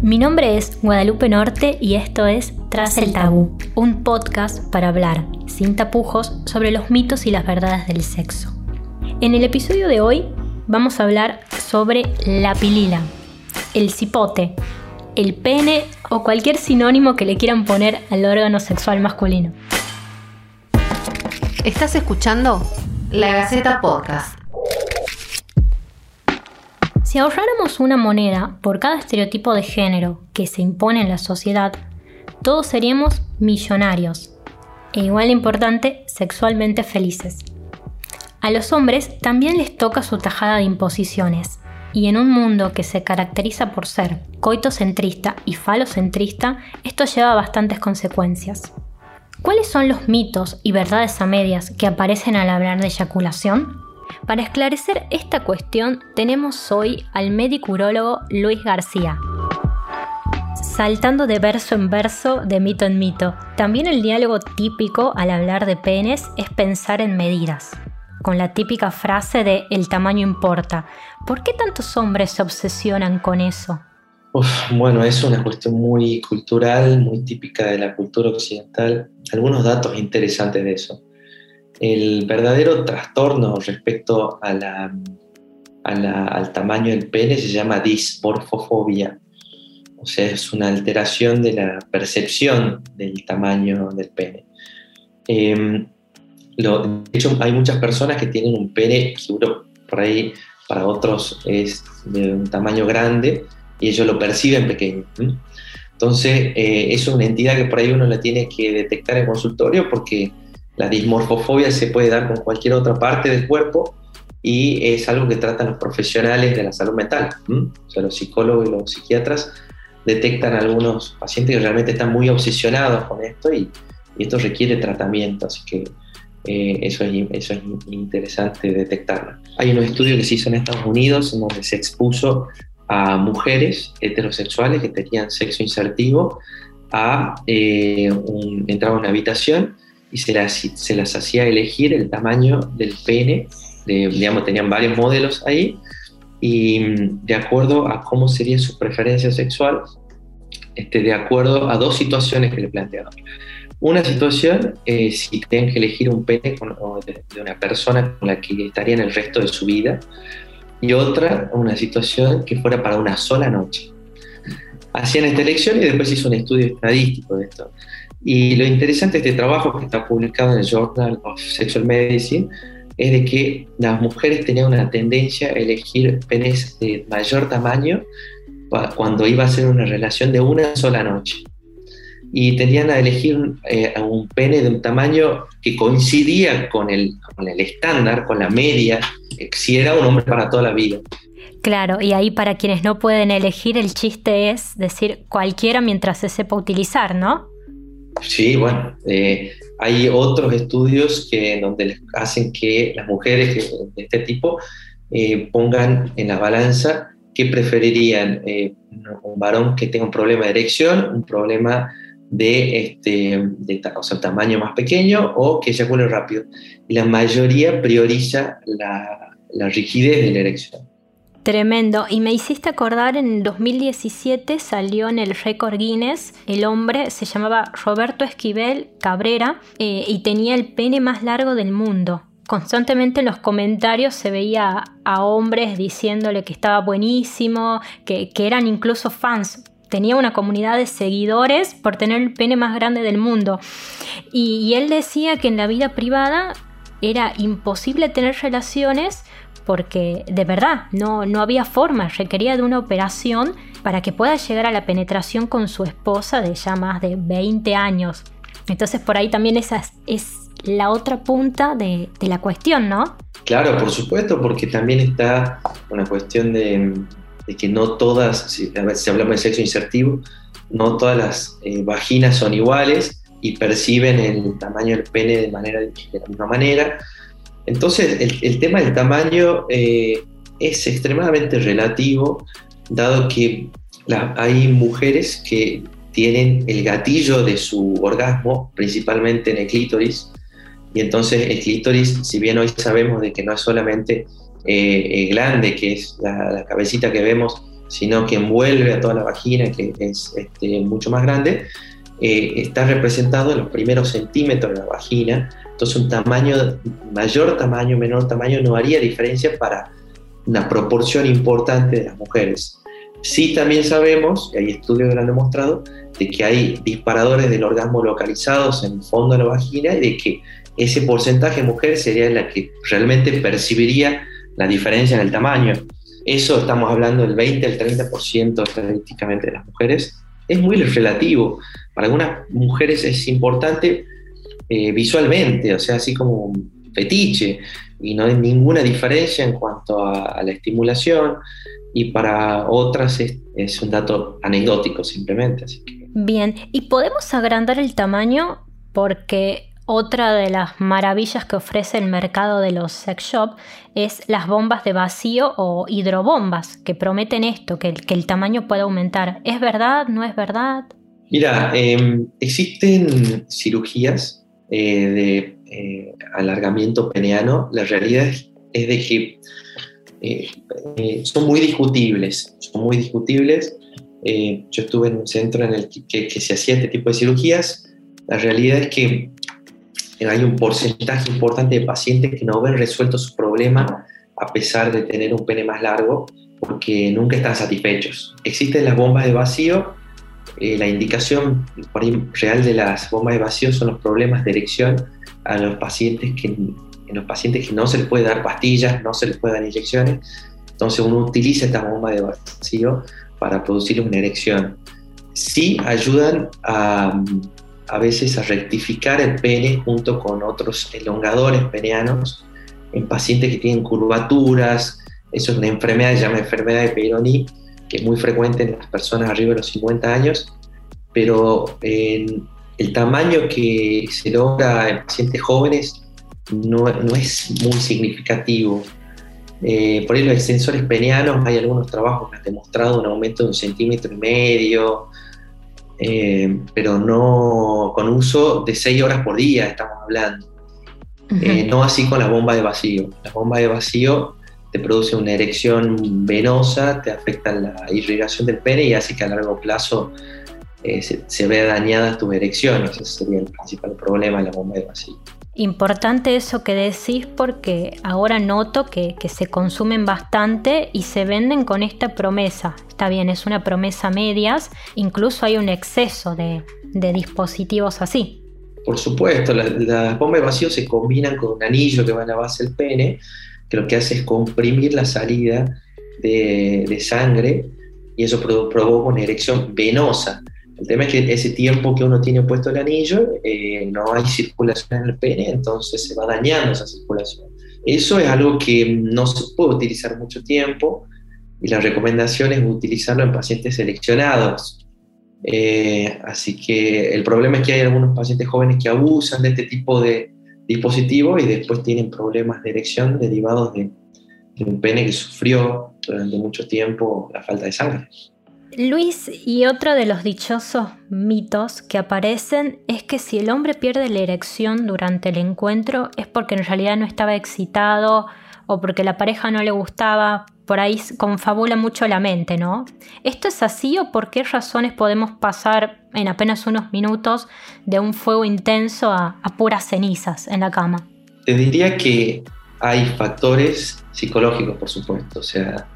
Mi nombre es Guadalupe Norte y esto es Tras el Tabú, un podcast para hablar, sin tapujos, sobre los mitos y las verdades del sexo. En el episodio de hoy vamos a hablar sobre la pilila, el cipote, el pene o cualquier sinónimo que le quieran poner al órgano sexual masculino. Estás escuchando La Gaceta Podcast. Si ahorráramos una moneda por cada estereotipo de género que se impone en la sociedad, todos seríamos millonarios e igual de importante, sexualmente felices. A los hombres también les toca su tajada de imposiciones, y en un mundo que se caracteriza por ser coitocentrista y falocentrista, esto lleva a bastantes consecuencias. ¿Cuáles son los mitos y verdades a medias que aparecen al hablar de eyaculación? Para esclarecer esta cuestión tenemos hoy al médico urólogo Luis García. Saltando de verso en verso, de mito en mito, también el diálogo típico al hablar de penes es pensar en medidas, con la típica frase de el tamaño importa. ¿Por qué tantos hombres se obsesionan con eso? bueno, es una cuestión muy cultural, muy típica de la cultura occidental. Algunos datos interesantes de eso. El verdadero trastorno respecto al tamaño del pene se llama dismorfofobia, o sea, es una alteración de la percepción del tamaño del pene. Em, de hecho, hay muchas personas que tienen un pene, seguro por ahí para otros es de un tamaño grande y ellos lo perciben pequeño. Entonces, eh, es una entidad que por ahí uno la tiene que detectar en consultorio porque la dismorfofobia se puede dar con cualquier otra parte del cuerpo y es algo que tratan los profesionales de la salud mental. O sea, los psicólogos y los psiquiatras detectan algunos pacientes que realmente están muy obsesionados con esto y, esto requiere tratamiento, así que eh, eso, es, eso es interesante detectarlo. Hay un estudio que se hizo en Estados Unidos en donde se expuso a mujeres heterosexuales que tenían sexo insertivo a eh, entrar a una habitación y se las, se las hacía elegir el tamaño del pene, digamos, tenían varios modelos ahí, y mm, de acuerdo a cómo sería su preferencia sexual, este, de acuerdo a dos situaciones que le plantearon. Una situación, es si tienen que elegir un pene de, una persona con la que estarían el resto de su vida, y otra, una situación que fuera para una sola noche. Hacían esta elección y después hizo un estudio estadístico de esto. Y lo interesante de este trabajo que está publicado en el Journal of Sexual Medicine es de que las mujeres tenían una tendencia a elegir penes de mayor tamaño cuando iba a ser una relación de una sola noche. Y tendían a elegir eh, un pene de un tamaño que coincidía con el, con el estándar, con la media, si era un hombre para toda la vida. Claro, y ahí para quienes no pueden elegir, el chiste es decir cualquiera mientras se sepa utilizar, ¿no? Sí, bueno, eh, hay otros estudios que donde hacen que las mujeres de este tipo eh, pongan en la balanza qué preferirían eh, un varón que tenga un problema de erección, un problema de, este, de tamaño más pequeño o que eyacule rápido. Y la mayoría prioriza la, la rigidez de la erección. Tremendo. Y me hiciste acordar, en 2017 salió en el récord Guinness, el hombre se llamaba Roberto Esquivel Cabrera eh, y tenía el pene más largo del mundo. Constantemente en los comentarios se veía a hombres diciéndole que estaba buenísimo, que, eran incluso fans. Tenía una comunidad de seguidores por tener el pene más grande del mundo. y él decía que en la vida privada era imposible tener relaciones porque de verdad no, no había forma, requería de una operación para que pueda llegar a la penetración con su esposa de ya más de 20 años. Entonces por ahí también esa es, la otra punta de, la cuestión, ¿no? Claro, por supuesto, porque también está una cuestión de, que no todas, si, si, hablamos de sexo insertivo, no todas las eh, vaginas son iguales y perciben el tamaño del pene de, manera, de la misma manera entonces, el, tema del tamaño eh, es extremadamente relativo, dado que hay mujeres que tienen el gatillo de su orgasmo principalmente en el clítoris, y entonces el clítoris, si bien hoy sabemos de que no es solamente eh, el glande, que es la, cabecita que vemos sino que envuelve a toda la vagina, que es este, mucho más grande, eh, está representado en los primeros centímetros de la vagina. Entonces un tamaño, mayor tamaño, menor tamaño, no haría diferencia para una proporción importante de las mujeres. Sí también sabemos, y hay estudios que lo han demostrado, de que hay disparadores del orgasmo localizados en el fondo de la vagina y de que ese porcentaje de mujeres sería la que realmente percibiría la diferencia en el tamaño. Eso estamos hablando del 20 al 30% estadísticamente de las mujeres. Es muy relativo. Para algunas mujeres es importante eh, visualmente, o sea, así como un fetiche, y no hay ninguna diferencia en cuanto a, la estimulación, y para otras es, un dato anecdótico simplemente. Bien, ¿y podemos agrandar el tamaño? Porque otra de las maravillas que ofrece el mercado de los sex shop es las bombas de vacío o hidrobombas, que prometen esto, que el, que tamaño puede aumentar. ¿Es verdad? ¿No es verdad? Mira, em, existen cirugías eh, de eh, alargamiento peneano. La realidad es, de que eh, son muy discutibles, son muy discutibles. yo estuve en un centro en el que se hacía este tipo de cirugías. La realidad es que hay un porcentaje importante de pacientes que no ven resuelto su problema a pesar de tener un pene más largo porque nunca están satisfechos. Existen las bombas de vacío. Eh, la indicación real de las bombas de vacío son los problemas de erección a los pacientes que, en los pacientes que no se les puede dar pastillas, no se les puede dar inyecciones. Entonces uno utiliza esta bomba de vacío para producir una erección. Sí ayudan a, a veces a rectificar el pene junto con otros elongadores peneanos en pacientes que tienen curvaturas. Eso es una enfermedad, se llama enfermedad de Peyronie, que es muy frecuente en las personas arriba de los 50 años, pero el tamaño que se logra en pacientes jóvenes no, no es muy significativo. Eh, por ahí los extensores peneanos, hay algunos trabajos que han demostrado un aumento de un centímetro y medio, eh, pero no con uso de 6 horas por día, estamos hablando. Eh, no así con la bomba de vacío. La bomba de vacío te produce una erección venosa, te afecta la irrigación del pene y hace que a largo plazo eh, se, se, vea dañada tu erección. Ese sería el principal problema de la bomba de vacío. Importante eso que decís porque ahora noto que, se consumen bastante y se venden con esta promesa. Está bien, es una promesa medias, incluso hay un exceso de, dispositivos así. Por supuesto, las bombas de vacío se combinan con un anillo que va a la base del pene, que lo que hace es comprimir la salida de, sangre y eso provoca una erección venosa. El tema es que ese tiempo que uno tiene puesto el anillo, eh, no hay circulación en el pene, entonces se va dañando esa circulación. Eso es algo que no se puede utilizar mucho tiempo y la recomendación es utilizarlo en pacientes seleccionados. Eh, así que el problema es que hay algunos pacientes jóvenes que abusan de este tipo de dispositivo y después tienen problemas de erección derivados de un pene que sufrió durante mucho tiempo la falta de sangre. Luis, y otro de los dichosos mitos que aparecen es que si el hombre pierde la erección durante el encuentro es porque en realidad no estaba excitado o porque la pareja no le gustaba, por ahí confabula mucho la mente, ¿no? ¿Esto es así o por qué razones podemos pasar en apenas unos minutos de un fuego intenso a, puras cenizas en la cama? Te diría que hay factores psicológicos, por supuesto, o sea,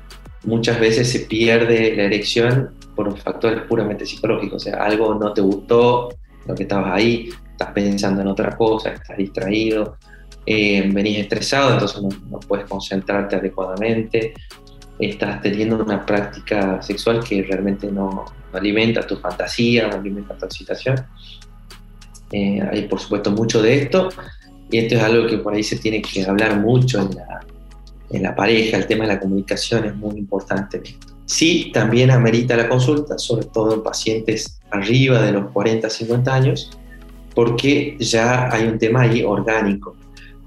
muchas veces se pierde la erección por factores puramente psicológicos, o sea, algo no te gustó, lo que estabas ahí, estás pensando en otra cosa, estás distraído, eh, venís estresado, entonces no, puedes concentrarte adecuadamente, estás teniendo una práctica sexual que realmente no, alimenta tu fantasía, no alimenta tu excitación. Eh, hay por supuesto mucho de esto y esto es algo que por ahí se tiene que hablar mucho en la, en la pareja, el tema de la comunicación es muy importante. Sí, también amerita la consulta, sobre todo en pacientes arriba de los 40, 50 años, porque ya hay un tema ahí orgánico.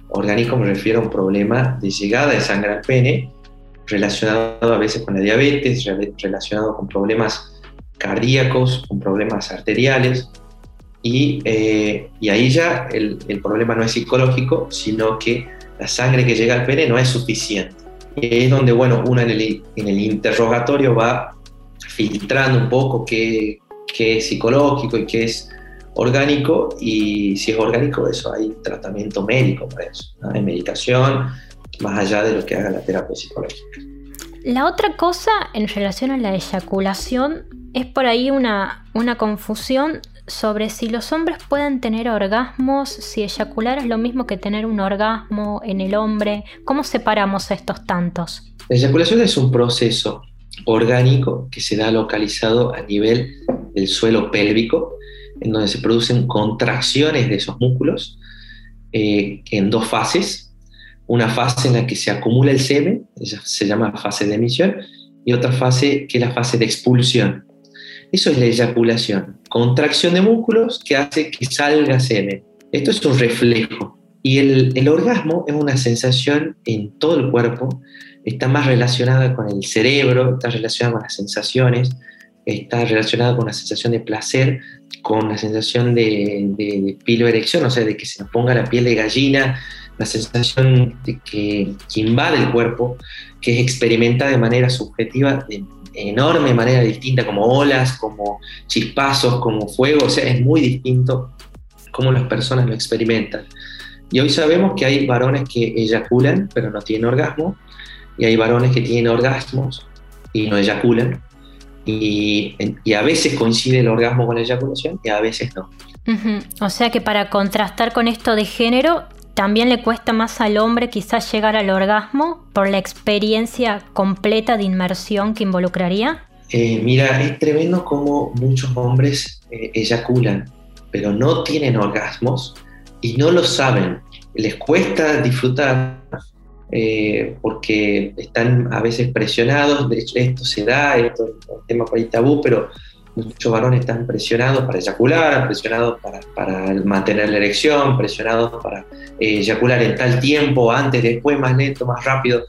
Orgánico me refiero a un problema de llegada de sangre al pene, relacionado a veces con la diabetes, relacionado con problemas cardíacos, con problemas arteriales, y, eh, y ahí ya el, el problema no es psicológico, sino que la sangre que llega al pene no es suficiente. Y es donde, bueno, uno en el, en el interrogatorio va filtrando un poco qué, qué es psicológico y qué es orgánico y si es orgánico eso hay tratamiento médico para eso, hay medicación más allá de lo que haga la terapia psicológica. La otra cosa en relación a la eyaculación es por ahí una, una confusión sobre si los hombres pueden tener orgasmos, si eyacular es lo mismo que tener un orgasmo en el hombre, ¿cómo separamos estos tantos? La eyaculación es un proceso orgánico que se da localizado a nivel del suelo pélvico, en donde se producen contracciones de esos músculos eh, en dos fases. Una fase en la que se acumula el semen, se llama fase de emisión, y otra fase que es la fase de expulsión. Eso es la eyaculación, contracción de músculos que hace que salga semen. Esto es un reflejo. Y el, orgasmo es una sensación en todo el cuerpo, está más relacionada con el cerebro, está relacionada con las sensaciones, está relacionada con la sensación de placer, con la sensación de, de, pilo erección, o sea, de que se nos ponga la piel de gallina, la sensación de que, invade el cuerpo, que es experimentada de manera subjetiva, de enorme manera distinta, como olas, como chispazos, como fuego, o sea, es muy distinto cómo las personas lo experimentan. Y hoy sabemos que hay varones que eyaculan, pero no tienen orgasmo, y hay varones que tienen orgasmos y no eyaculan, y, a veces coincide el orgasmo con la eyaculación y a veces no. O sea que para contrastar con esto de género, también le cuesta más al hombre quizás llegar al orgasmo por la experiencia completa de inmersión que involucraría. Eh, mira, es tremendo como muchos hombres eh, eyaculan, pero no tienen orgasmos y no lo saben. Les cuesta disfrutar eh, porque están a veces presionados, de hecho esto se da, esto es un tema para el tabú, pero muchos varones están presionados para eyacular, presionados para, para mantener la erección, presionados para eh, eyacular en tal tiempo, antes, después, más lento, más rápido,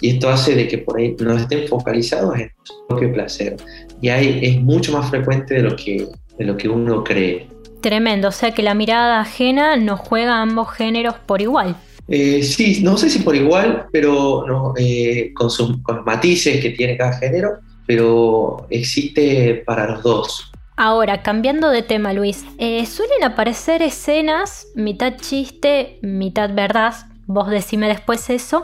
y esto hace de que por ahí no estén focalizados en su propio placer, y ahí es mucho más frecuente de lo que, de lo que uno cree. Tremendo, o sea que la mirada ajena nos juega a ambos géneros por igual. Eh, sí, no sé si por igual, pero no, eh, con, con los matices que tiene cada género, pero existe para los dos. Ahora, cambiando de tema, Luis, eh, suelen aparecer escenas, mitad chiste, mitad verdad, vos decime después eso,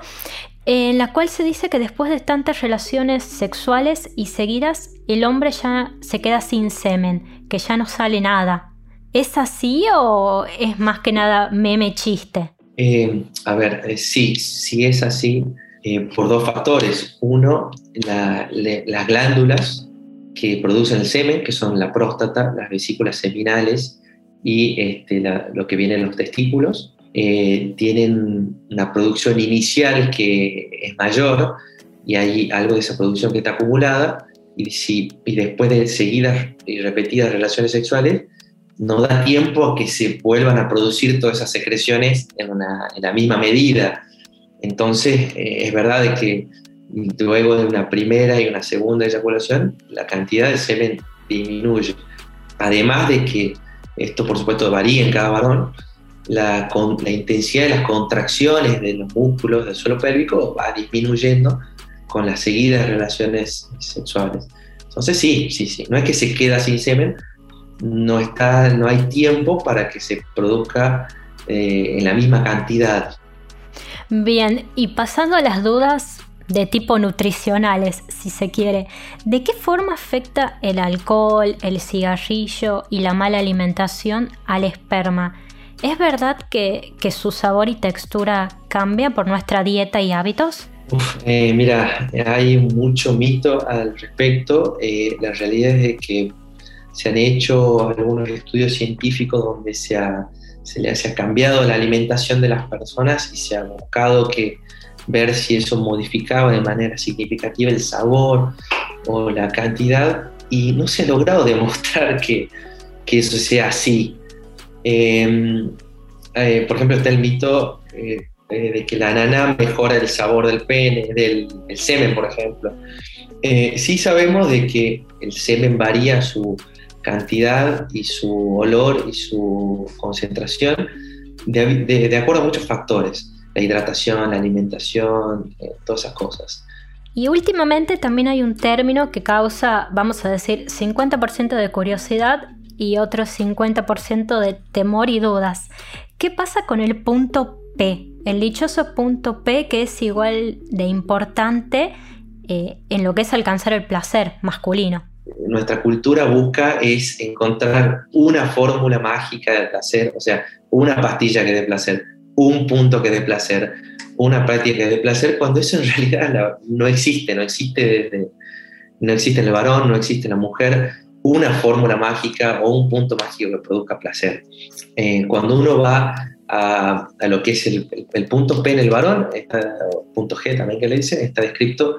en la cual se dice que después de tantas relaciones sexuales y seguidas, el hombre ya se queda sin semen, que ya no sale nada. ¿Es así o es más que nada meme chiste? Eh, a ver, eh, sí, sí es así eh, por dos factores. Uno, las glándulas que producen el semen, que son la próstata, las vesículas seminales y este, lo que viene en los testículos, tienen una producción inicial que es mayor y hay algo de esa producción que está acumulada y, si, y después de seguidas y repetidas relaciones sexuales, no da tiempo a que se vuelvan a producir todas esas secreciones en, la misma medida. Entonces, eh, es verdad de que luego de una primera y una segunda eyaculación, la cantidad de semen disminuye. Además de que esto, por supuesto, varía en cada varón, la, intensidad de las contracciones de los músculos del suelo pélvico va disminuyendo con las seguidas relaciones sexuales. Entonces, sí, sí, sí. No es que se queda sin semen, no, está, no hay tiempo para que se produzca eh, en la misma cantidad. Bien, y pasando a las dudas de tipo nutricionales, si se quiere, ¿de qué forma afecta el alcohol, el cigarrillo y la mala alimentación al esperma? ¿Es verdad que, su sabor y textura cambia por nuestra dieta y hábitos? Eh, mira, hay mucho mito al respecto. Eh, la realidad es que se han hecho algunos estudios científicos donde se, ha, se le ha cambiado la alimentación de las personas y se ha buscado que ver si eso modificaba de manera significativa el sabor o la cantidad y no se ha logrado demostrar que, que eso sea así. Em, eh, por ejemplo, está el mito eh, eh, de que la nana mejora el sabor del pene, del, semen, por ejemplo. sí sabemos de que el semen varía su, cantidad y su olor y su concentración de, acuerdo a muchos factores, la hidratación, la alimentación, eh, todas esas cosas. Y últimamente también hay un término que causa, vamos a decir, 50% de curiosidad y otro 50% de temor y dudas. ¿Qué pasa con el punto P? El dichoso punto P que es igual de importante eh, en lo que es alcanzar el placer masculino. Nuestra cultura busca es encontrar una fórmula mágica del placer, o sea, una pastilla que dé placer, un punto que dé placer, una práctica que dé placer, cuando eso en realidad no existe, no existe no existe en el varón, no existe en la mujer, una fórmula mágica o un punto mágico que produzca placer. Eh, cuando uno va a, lo que es el, punto P en el varón, está, punto G también que le dicen, está descrito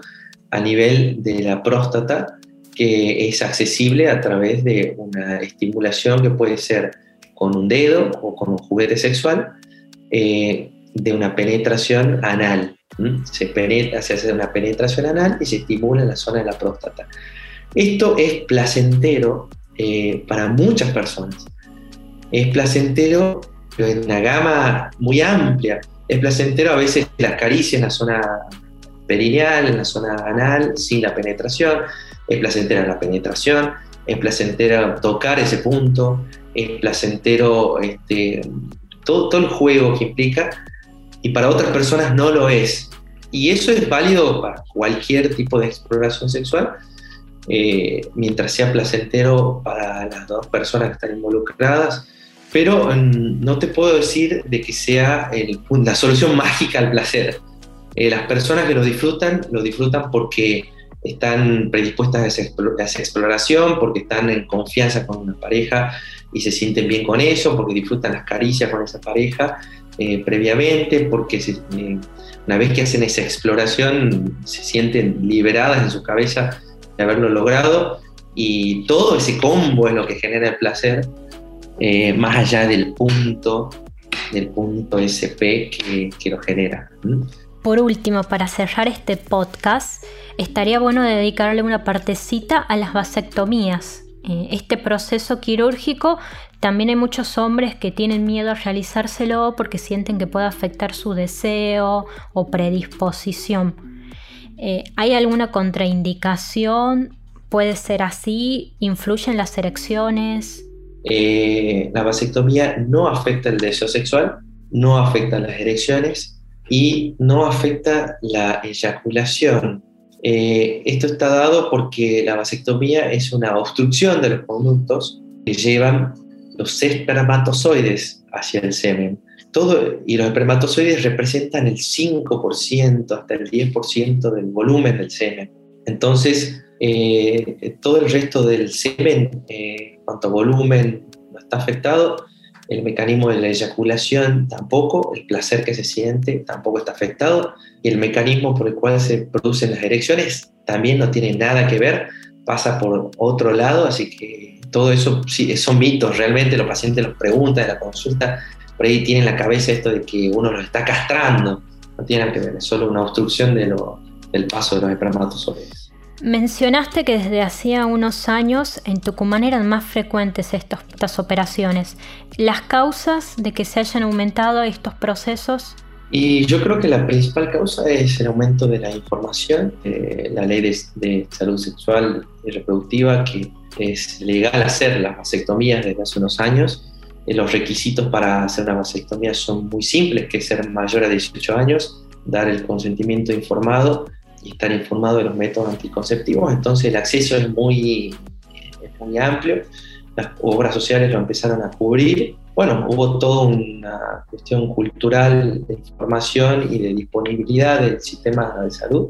a nivel de la próstata, que es accesible a través de una estimulación que puede ser con un dedo o con un juguete sexual, eh, de una penetración anal. Se, penetra, se hace una penetración anal y se estimula en la zona de la próstata. Esto es placentero eh, para muchas personas. Es placentero en una gama muy amplia. Es placentero a veces las caricias en la zona perineal, en la zona anal, sin la penetración. Es placentera la penetración. Es placentero tocar ese punto. Es placentero este, todo, todo el juego que implica. Y para otras personas no lo es. Y eso es válido para cualquier tipo de exploración sexual eh, mientras sea placentero para las dos personas que están involucradas, pero mm, no te puedo decir de que sea la solución mágica al placer. Eh, las personas que lo disfrutan, lo disfrutan porque están predispuestas a esa, exploración, porque están en confianza con una pareja y se sienten bien con eso, porque disfrutan las caricias con esa pareja eh, previamente, porque una vez que hacen esa exploración se sienten liberadas en su cabeza de haberlo logrado y todo ese combo es lo que genera el placer, eh, más allá del punto, del punto SP que lo genera. Por último, para cerrar este podcast, estaría bueno dedicarle una partecita a las vasectomías. Eh, este proceso quirúrgico también hay muchos hombres que tienen miedo a realizárselo porque sienten que puede afectar su deseo o predisposición. Eh, ¿Hay alguna contraindicación? ¿Puede ser así? ¿Influyen las erecciones? Eh, la vasectomía no afecta el deseo sexual, no afecta las erecciones y no afecta la eyaculación. Eh, esto está dado porque la vasectomía es una obstrucción de los conductos que llevan los espermatozoides hacia el semen y los espermatozoides representan el 5% hasta el 10% del volumen del semen. Entonces, eh, todo el resto del semen, eh, cuanto volumen, no está afectado. El mecanismo de la eyaculación tampoco, el placer que se siente tampoco está afectado. Y el mecanismo por el cual se producen las erecciones también no tiene nada que ver, pasa por otro lado, así que todo eso son mitos, realmente los pacientes los preguntan en la consulta, por ahí tienen la cabeza esto de que uno los está castrando. No tiene nada que ver, es solo una obstrucción de del paso de los espermatozoides. Mencionaste que desde hacía unos años en Tucumán eran más frecuentes estas operaciones. ¿Las causas de que se hayan aumentado estos procesos? Y yo creo que la principal causa es el aumento de la información, la ley de, salud sexual y reproductiva, que es legal hacer las vasectomías desde hace unos años eh, los requisitos para hacer una vasectomía son muy simples, que ser mayor a 18 años, dar el consentimiento informado y estar informado de los métodos anticonceptivos. Entonces el acceso es muy, muy amplio. Las obras sociales lo empezaron a cubrir. Bueno, hubo toda una cuestión cultural de información y de disponibilidad del sistema de salud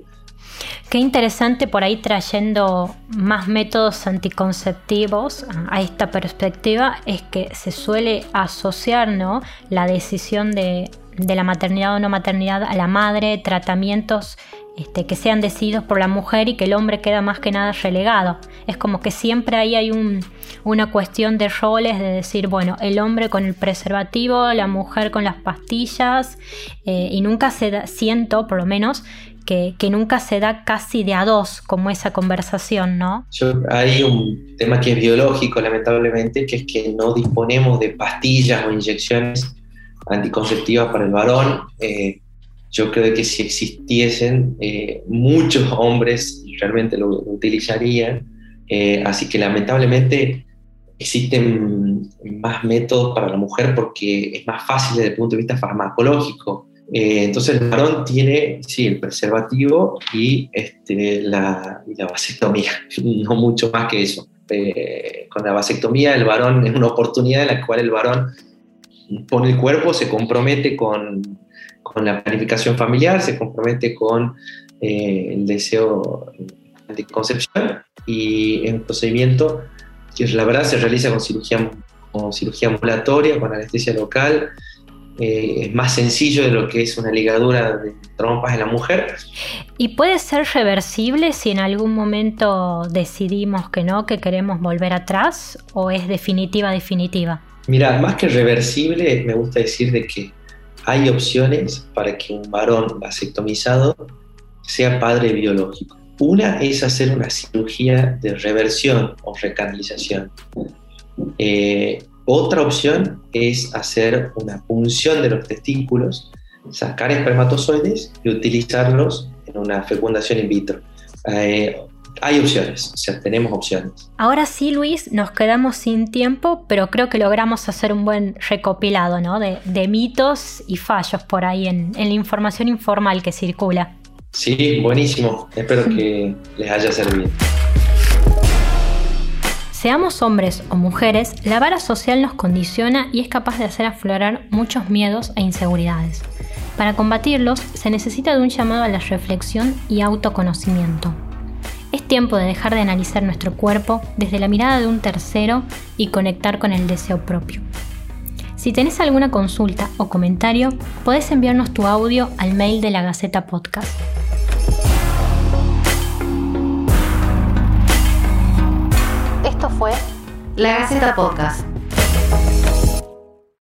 Qué interesante por ahí trayendo más métodos anticonceptivos a esta perspectiva es que se suele asociar ¿no? la decisión de, la maternidad o no maternidad a la madre, tratamientos este, que sean decididos por la mujer y que el hombre queda más que nada relegado. Es como que siempre ahí hay una cuestión de roles, de decir, bueno, el hombre con el preservativo, la mujer con las pastillas, eh, y nunca se da, siento, por lo menos, que, nunca se da casi de a dos como esa conversación, ¿no? hay un tema que es biológico, lamentablemente, que es que no disponemos de pastillas o inyecciones anticonceptivas para el varón. Eh, yo creo que si existiesen, eh, muchos hombres realmente lo, utilizarían. Eh, así que lamentablemente existen más métodos para la mujer porque es más fácil desde el punto de vista farmacológico. Eh, entonces el varón tiene, sí, el preservativo y este, la, la vasectomía, no mucho más que eso. con la vasectomía el varón es una oportunidad en la cual el varón pone el cuerpo, se compromete con, con la planificación familiar, se compromete con eh, el deseo de concepción y en procedimiento que la verdad se realiza con cirugía, con cirugía ambulatoria, con anestesia local, eh, es más sencillo de lo que es una ligadura de trompas en la mujer. ¿Y puede ser reversible si en algún momento decidimos que no, que queremos volver atrás o es definitiva, definitiva? Mira, más que reversible, me gusta decir de que hay opciones para que un varón vasectomizado sea padre biológico. Una es hacer una cirugía de reversión o recanalización. Eh, otra opción es hacer una punción de los testículos, sacar espermatozoides y utilizarlos en una fecundación in vitro. Eh, hay opciones, o sea, tenemos opciones. Ahora sí, Luis, nos quedamos sin tiempo, pero creo que logramos hacer un buen recopilado ¿no? de, mitos y fallos por ahí en, en la información informal que circula. Sí, buenísimo. Espero que les haya servido. Seamos hombres o mujeres, la vara social nos condiciona y es capaz de hacer aflorar muchos miedos e inseguridades. Para combatirlos se necesita de un llamado a la reflexión y autoconocimiento. Es tiempo de dejar de analizar nuestro cuerpo desde la mirada de un tercero y conectar con el deseo propio. Si tenés alguna consulta o comentario, podés enviarnos tu audio al mail de la Gaceta Podcast. Esto fue La Gaceta Podcast.